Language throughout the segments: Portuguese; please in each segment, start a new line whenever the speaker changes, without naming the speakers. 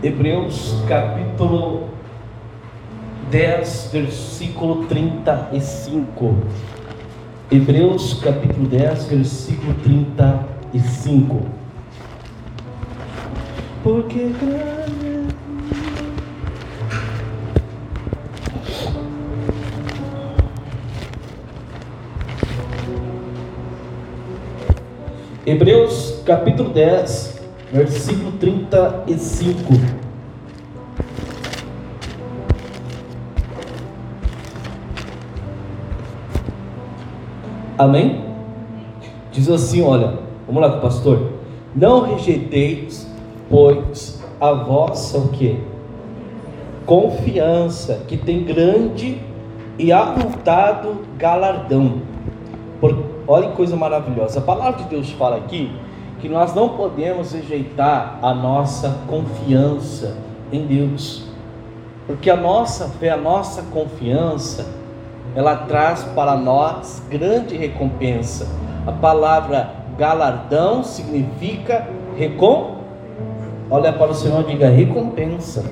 Hebreus capítulo 10, versículo 35. Hebreus capítulo 10, versículo 35. Porque Hebreus capítulo 10, versículo 35. Amém? Diz assim, olha, vamos lá com o pastor. Não rejeiteis, pois a vossa o que? Confiança, que tem grande e avultado galardão. Por, olha que coisa maravilhosa. A palavra de Deus fala aqui que nós não podemos rejeitar a nossa confiança em Deus, porque a nossa fé, a nossa confiança, ela traz para nós grande recompensa. A palavra galardão significa recom. Olha para o Senhor e diga recompensa.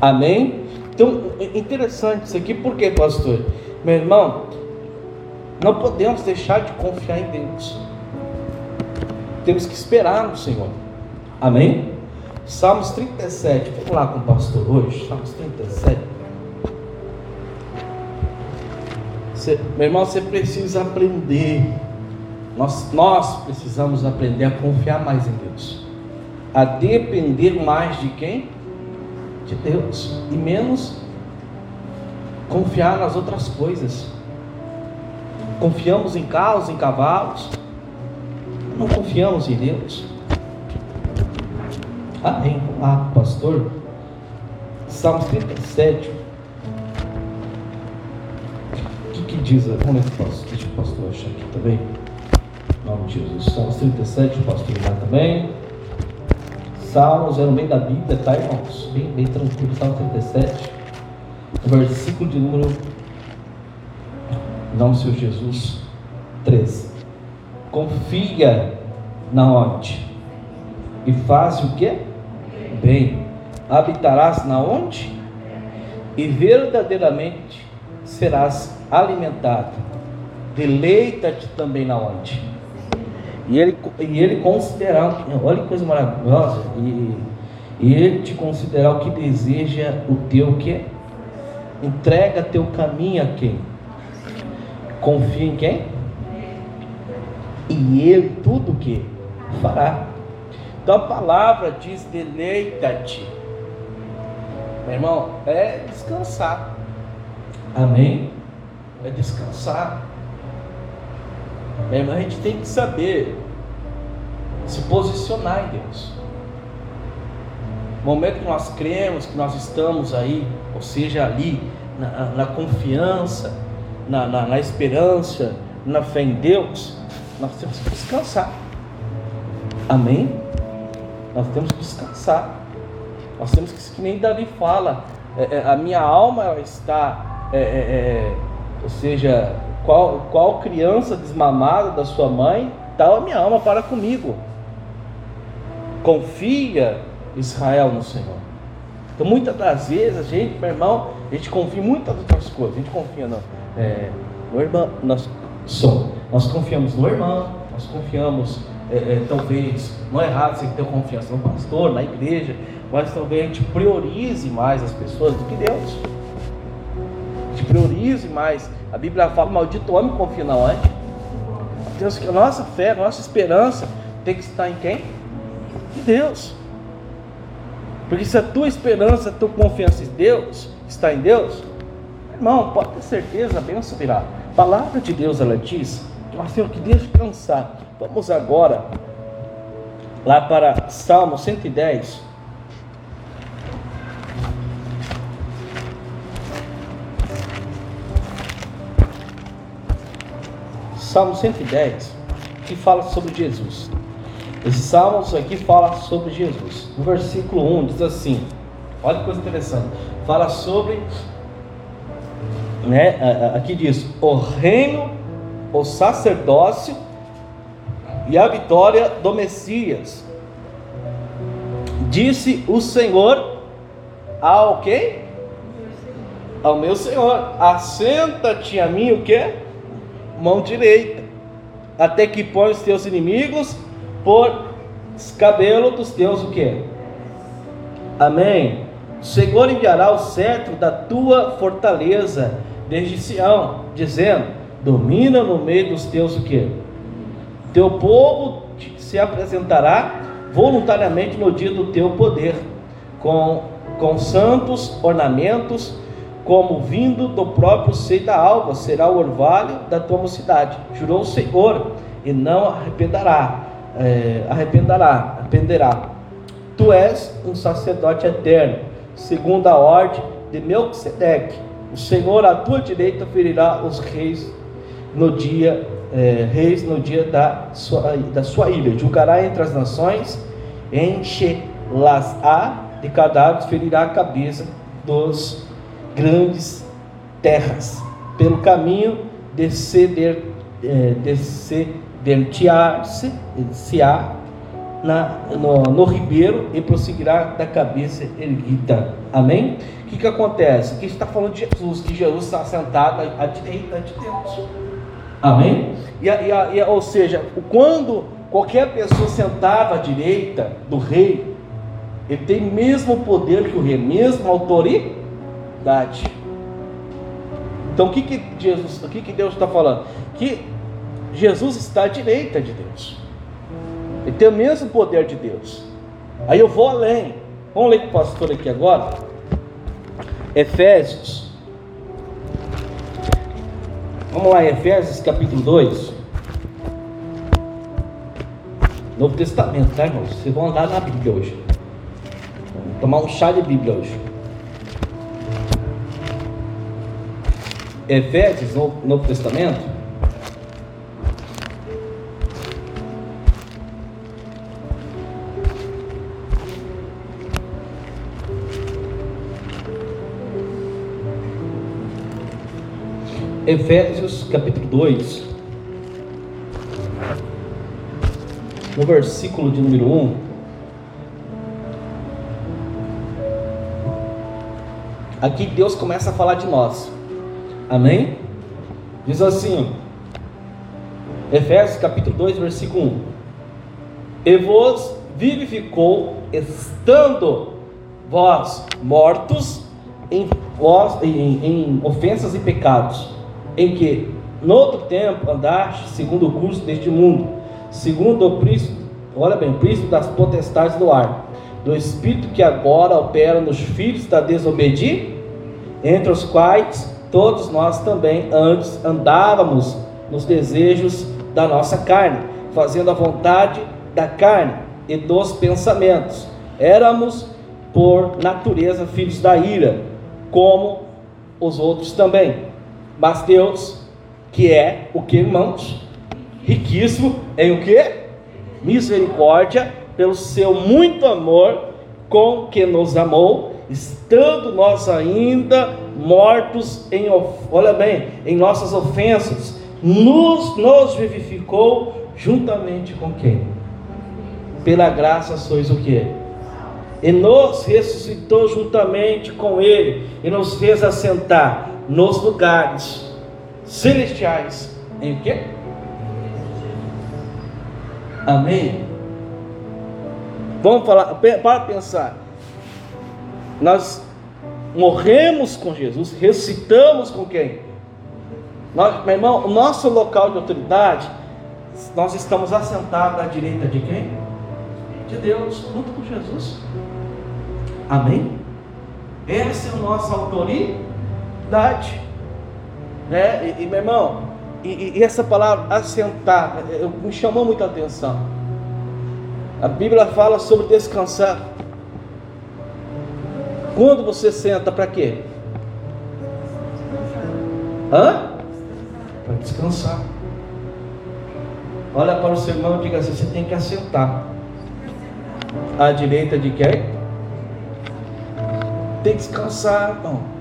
Amém? Então, é interessante isso aqui, por quê, pastor? Meu irmão, não podemos deixar de confiar em Deus temos que esperar no Senhor. Amém? Salmos 37, vamos lá com o pastor hoje, Salmos 37. Você, meu irmão, você precisa aprender. Nós, nós precisamos aprender a confiar mais em Deus, a depender mais de quem? De Deus, e menos confiar nas outras coisas. Confiamos em carros, em cavalos, não confiamos em Deus. Amém. Ah, pastor. Salmos 37. O que, que diz? Vamos ver, pastor. Deixa o pastor achar aqui também. Em nome de Jesus. Salmos 37, o pastor lá também. Salmos é no meio da Bíblia, tá, irmãos? Bem, bem tranquilo. Salmos 37. Versículo de número. Do Senhor Jesus. 13 confia na onde? E faz o que? Bem. Habitarás na onde? E verdadeiramente serás alimentado. Deleita-te também na onde? E ele, e ele considerar, olha que coisa maravilhosa, e, e ele te considerar o que deseja o teu que? Entrega teu caminho a quem? Confia em quem? E ele tudo que fará. Então a palavra diz: deleita-te. Meu irmão, é descansar. Amém? É descansar. Meu irmão, a gente tem que saber se posicionar em Deus. No momento que nós cremos, que nós estamos aí, ou seja, ali, na, na confiança, na, na, na esperança, na fé em Deus, nós temos que descansar. Amém? Nós temos que descansar. Nós temos que, que nem Davi fala, é, é, a minha alma ela está, é, é, é, ou seja, qual, qual criança desmamada da sua mãe, tal a minha alma para comigo. Confia Israel no Senhor. Então muitas das vezes a gente, meu irmão, a gente confia em muitas outras coisas. A gente confia no, é, no irmão, nós somos nós confiamos no irmão, nós confiamos, é, é, talvez, não é errado você ter confiança no pastor, na igreja, mas talvez a gente priorize mais as pessoas do que Deus. A gente priorize mais. A Bíblia fala, maldito homem confia na onde? Deus, que a nossa fé, a nossa esperança tem que estar em quem? Em Deus. Porque se a tua esperança, a tua confiança em Deus está em Deus, irmão, pode ter certeza, a bênção virá. A palavra de Deus, ela diz mas Senhor, que descansar. Vamos agora lá para Salmo 110. Salmo 110, que fala sobre Jesus. Esse salmo aqui fala sobre Jesus. No versículo 1 diz assim: olha que coisa interessante. Fala sobre, né, aqui diz: o reino o sacerdócio e a vitória do Messias. Disse o Senhor ao quê? Ao meu Senhor, assenta-te a mim o quê? Mão direita, até que põe os teus inimigos por cabelo dos teus o quê? Amém. O Senhor enviará o cetro da tua fortaleza desde Sião, dizendo: Domina no meio dos teus o quê? Teu povo se apresentará voluntariamente no dia do teu poder, com, com santos ornamentos, como vindo do próprio seio da alva, será o orvalho da tua mocidade. Jurou o Senhor, e não arrependerá, é, arrependerá, arrependerá. Tu és um sacerdote eterno, segundo a ordem de Melquisedeque. O Senhor à tua direita ferirá os reis no dia é, reis no dia da sua, da sua ilha. Julgará entre as nações, enche-las-á de cadáveres, ferirá a cabeça dos grandes terras. Pelo caminho desceder, é, desceder-te-á-se, se na, no, no ribeiro e prosseguirá da cabeça erguida. Amém? O que, que acontece? Aqui está falando de Jesus, que Jesus está sentado à direita de Deus. Amém? E, e, e, ou seja, quando qualquer pessoa sentava à direita do rei, ele tem o mesmo poder que o rei, mesma autoridade. Então o que, que Jesus, o que, que Deus está falando? Que Jesus está à direita de Deus. Ele tem o mesmo poder de Deus. Aí eu vou além. Vamos ler com o pastor aqui agora. Efésios. Vamos lá, Efésios capítulo 2. Novo Testamento, tá irmãos? Vocês vão andar na Bíblia hoje. Tomar um chá de Bíblia hoje. Efésios, Novo Testamento. Efésios capítulo 2, no versículo de número 1. Aqui Deus começa a falar de nós. Amém? Diz assim, Efésios capítulo 2, versículo 1. E vos vivificou, estando vós mortos em, vós, em, em ofensas e pecados em que, no outro tempo, andaste segundo o curso deste mundo, segundo o príncipe, olha bem, príncipe das potestades do ar, do espírito que agora opera nos filhos da desobediência, entre os quais todos nós também antes andávamos nos desejos da nossa carne, fazendo a vontade da carne e dos pensamentos. Éramos por natureza filhos da ira, como os outros também. Mas Deus, que é o que, irmãos? Riquíssimo em o que? Misericórdia, pelo seu muito amor com que nos amou, estando nós ainda mortos em, olha bem, em nossas ofensas, nos, nos vivificou juntamente com quem? Pela graça sois o que? E nos ressuscitou juntamente com Ele e nos fez assentar nos lugares celestiais. Em quê? Amém? Vamos falar, para pensar. Nós morremos com Jesus, ressuscitamos com quem? Nós, meu irmão, o nosso local de autoridade, nós estamos assentados à direita de quem? De Deus, junto com Jesus. Amém? Essa é a nossa autoridade verdade. Né? E, e meu irmão, e, e, essa palavra assentar é, me chamou muita atenção. A Bíblia fala sobre descansar. Quando você senta, para quê? Hã? Para descansar. Olha para o seu irmão e diga assim: você tem que assentar. À direita de quem? Tem que descansar, irmão.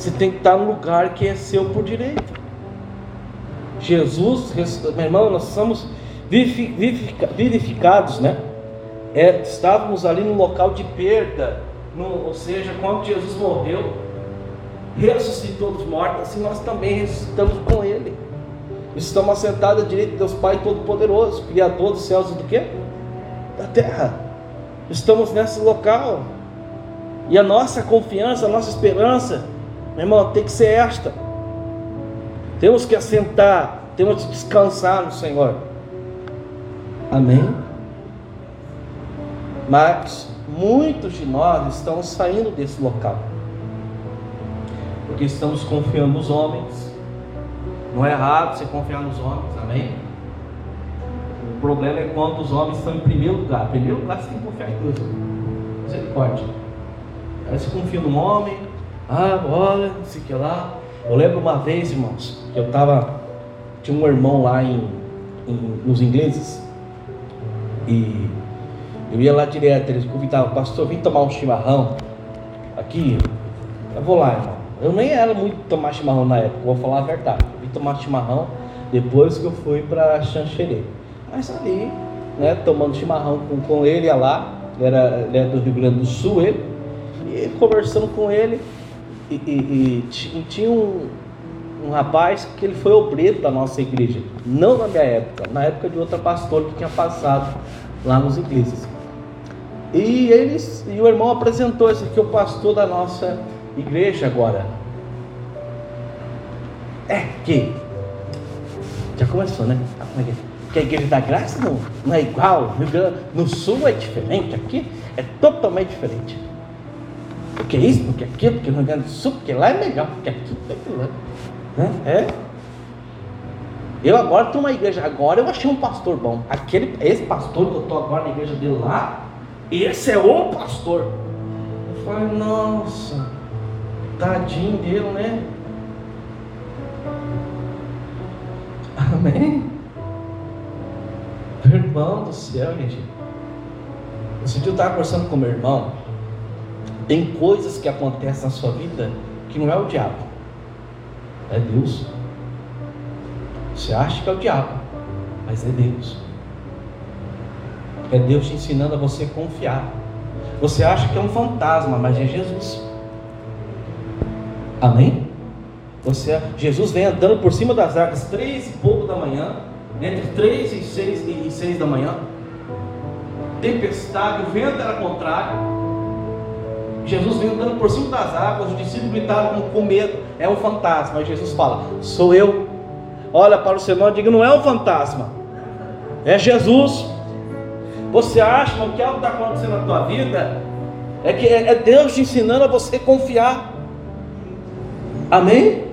Você tem que estar no lugar que é seu por direito. Jesus, meu irmão, nós somos vivificados, né? é, estávamos ali no local de perda, no, ou seja, quando Jesus morreu, ressuscitou dos mortos, assim nós também ressuscitamos com Ele. Estamos assentados à direita de Deus Pai Todo-Poderoso, Criador dos céus e do quê? Da terra. Estamos nesse local. E a nossa confiança, a nossa esperança, meu irmão, tem que ser esta. Temos que assentar, temos que descansar no Senhor. Amém? Mas muitos de nós estão saindo desse local. Porque estamos confiando nos homens. Não é errado você confiar nos homens, amém? O problema é quando os homens estão em primeiro lugar. Em primeiro lugar você tem que confiar em Deus. Misericórdia. Aí você confia no homem, ah, olha, não sei que lá. Eu lembro uma vez, irmãos, que eu estava. Tinha um irmão lá em, em, nos ingleses. E eu ia lá direto, eles convidavam, pastor, vim tomar um chimarrão aqui. Eu vou lá, irmão. Eu nem era muito tomar chimarrão na época, vou falar a verdade. Eu vim tomar chimarrão depois que eu fui para Xanxerê. Mas ali, né, tomando chimarrão com, com ele, ia lá, ele era, era do Rio Grande do Sul, ele, e conversando com ele, e, e, e tinha um, um rapaz que ele foi obreiro da nossa igreja, não na minha época, na época de outra pastora que tinha passado lá nos ingleses. E eles, e o irmão apresentou esse aqui, o pastor da nossa igreja agora. É que já começou, né? Ah, como é que, é? que a igreja da graça não, não é igual, no sul é diferente, aqui é totalmente diferente. Porque isso, porque aquilo, porque no Rio Grande do Sul, porque lá é melhor, porque aqui, porque aquilo. Né? É. Eu agora tenho uma igreja, agora eu achei um pastor bom. Aquele, esse pastor que eu estou agora na igreja dele lá, esse é o pastor. Eu falei, nossa, tadinho dele, né? Amém? Irmão do céu, gente. Esse dia eu estava conversando com meu irmão. Tem coisas que acontecem na sua vida que não é o diabo, é Deus. Você acha que é o diabo, mas é Deus. É Deus te ensinando a você confiar. Você acha que é um fantasma, mas é Jesus. Amém? Você, Jesus vem andando por cima das águas três e pouco da manhã, entre três e seis e seis da manhã. Tempestade, o vento era contrário. Jesus vem andando por cima das águas, os discípulos gritaram com medo, é um fantasma. Aí Jesus fala: Sou eu. Olha para o seu irmão e diga: Não é um fantasma, é Jesus. Você acha que o que está acontecendo na tua vida é que é Deus te ensinando a você confiar. Amém?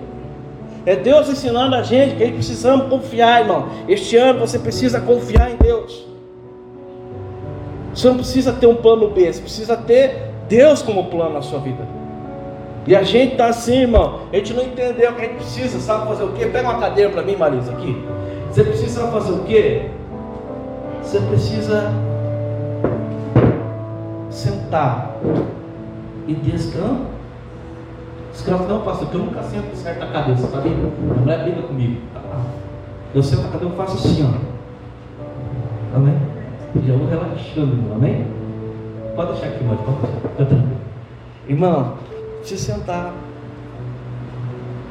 É Deus ensinando a gente que precisamos confiar, irmão. Este ano você precisa confiar em Deus. Você não precisa ter um plano B, você precisa ter Deus como plano na sua vida. E a gente está assim, irmão. A gente não entendeu o que a gente precisa, sabe fazer o quê? Pega uma cadeira para mim, Marisa, aqui. Você precisa fazer o quê? Você precisa sentar e descansar. Descansa não, pastor, que eu nunca sento certo a cabeça, tá vendo? A mulher briga comigo. Eu sento a cadeira e faço assim, ó. Amém? E já vou relaxando. Amém? Pode deixar aqui, mãe, pode deixar. Irmão, se sentar.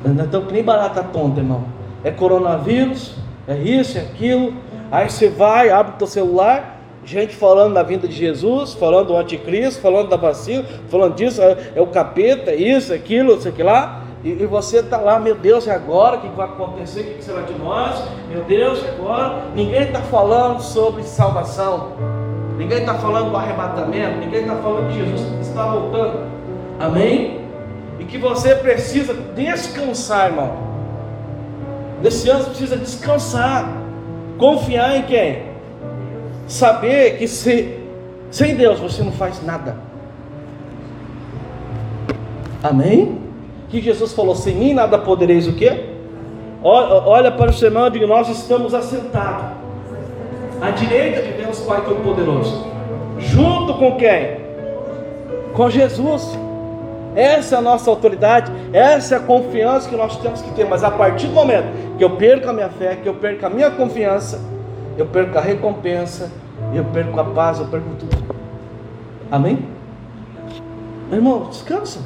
Não estou que nem barata tonta, irmão. É coronavírus, é isso, é aquilo. Aí você vai, abre o teu celular, gente falando da vinda de Jesus, falando do anticristo, falando da vacina, falando disso, é, é o capeta, é isso, é aquilo, isso aqui lá. E, e você está lá, meu Deus, e agora? O que vai acontecer? O que será de nós? Meu Deus, e agora? Ninguém está falando sobre salvação. Ninguém está falando do arrebatamento. Ninguém está falando que Jesus está voltando. Amém? E que você precisa descansar, irmão. Nesse ano você precisa descansar. Confiar em quem? Saber que se, sem Deus você não faz nada. Amém? Que Jesus falou: sem mim nada podereis o quê? Olha para o seu irmão e diga: Nós estamos assentados à direita de Deus Pai Todo-Poderoso. Junto com quem? Com Jesus. Essa é a nossa autoridade, essa é a confiança que nós temos que ter. Mas a partir do momento que eu perco a minha fé, que eu perco a minha confiança, eu perco a recompensa eu perco a paz, eu perco tudo. Amém? Meu irmão, descansa.